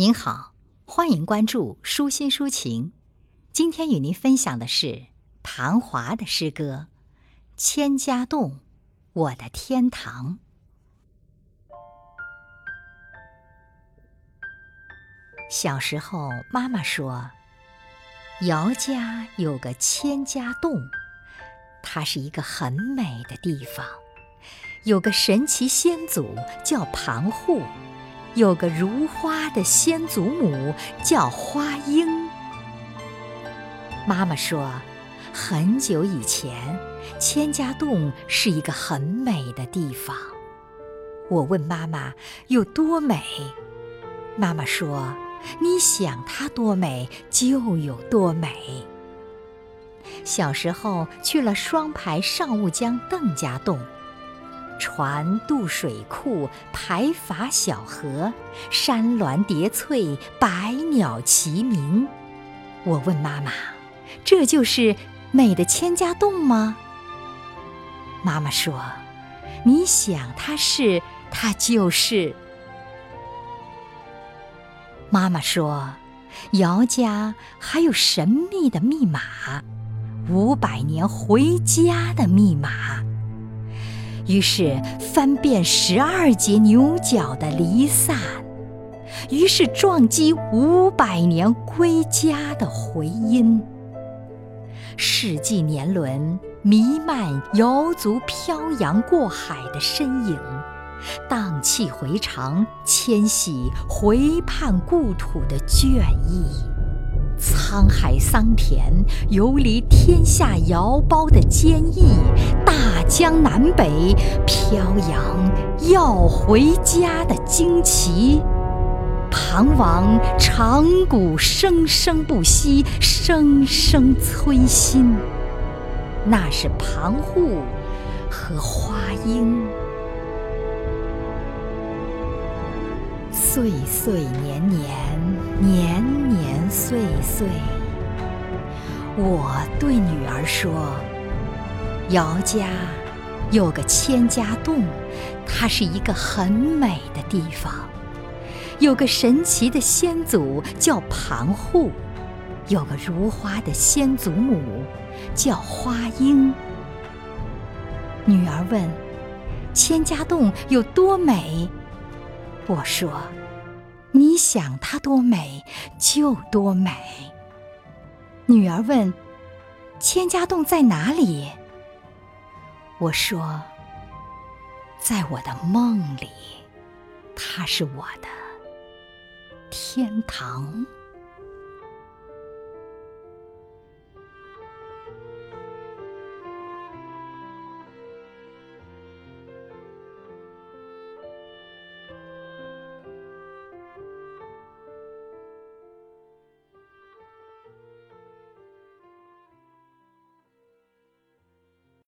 您好，欢迎关注舒心抒情。今天与您分享的是庞华的诗歌《千家洞，我的天堂》。小时候，妈妈说，姚家有个千家洞，它是一个很美的地方，有个神奇先祖叫庞户。有个如花的先祖母叫花英。妈妈说，很久以前，千家洞是一个很美的地方。我问妈妈有多美，妈妈说，你想它多美就有多美。小时候去了双排上雾江邓家洞。船渡水库，排筏小河，山峦叠翠，百鸟齐鸣。我问妈妈：“这就是美的千家洞吗？”妈妈说：“你想它是，它就是。”妈妈说：“姚家还有神秘的密码，五百年回家的密码。”于是翻遍十二节牛角的离散，于是撞击五百年归家的回音。世纪年轮弥漫瑶族漂洋过海的身影，荡气回肠，迁徙回盼故土的倦意。沧海桑田，游离天下瑶胞的坚毅。大江南北，飘扬要回家的惊奇。庞王长鼓生生不息，声声催心。那是庞户和花英。岁岁年年，年年岁岁。我对女儿说：“姚家有个千家洞，它是一个很美的地方。有个神奇的先祖叫庞户，有个如花的先祖母叫花英。”女儿问：“千家洞有多美？”我说：“你想它多美就多美。”女儿问：“千家洞在哪里？”我说：“在我的梦里，它是我的天堂。”